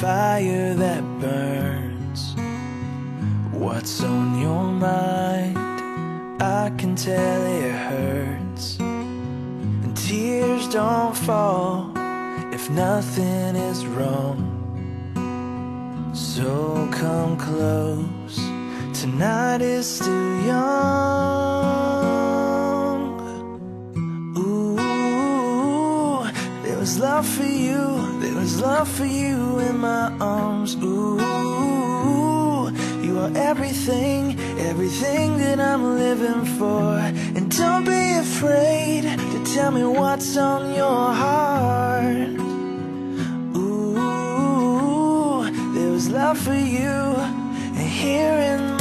fire that burns. What's on your mind? I can tell it hurts. And tears don't fall if nothing is wrong. So come close. Tonight is still young. Ooh, there was love for love for you in my arms. Ooh, you are everything, everything that I'm living for. And don't be afraid to tell me what's on your heart. Ooh, there was love for you, and here in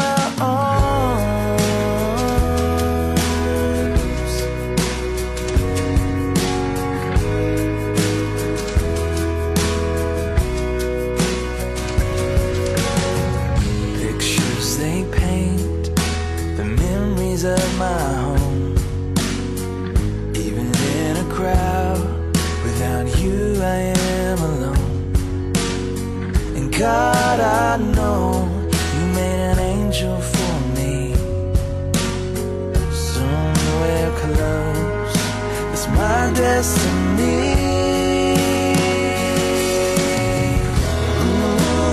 God, I know you made an angel for me. Somewhere close, it's my destiny. Ooh,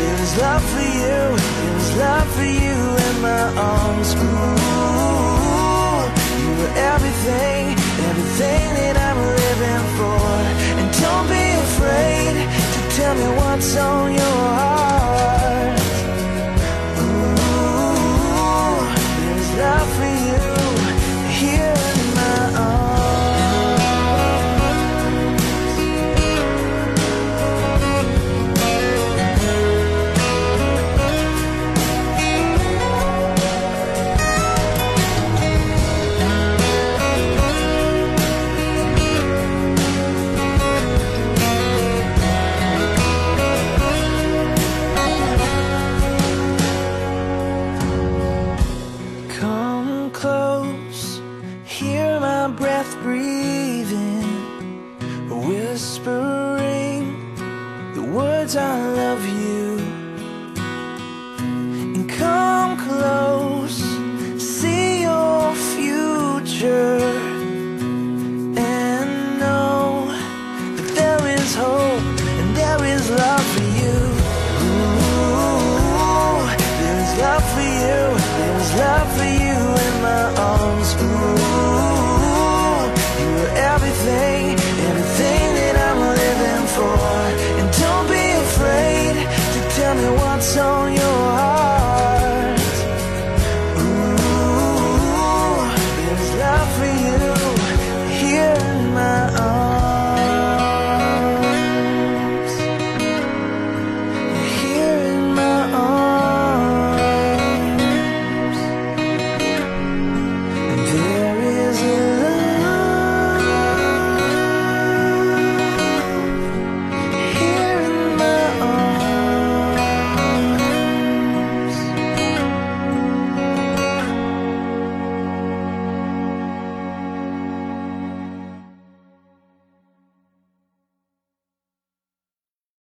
there was love for you, there was love for you in my arms. Tell me what's on your breathing, whispering the words I love you. And come close, see your future, and know that there is hope and there is love for you. Ooh, there's love for you, there's love for you. on your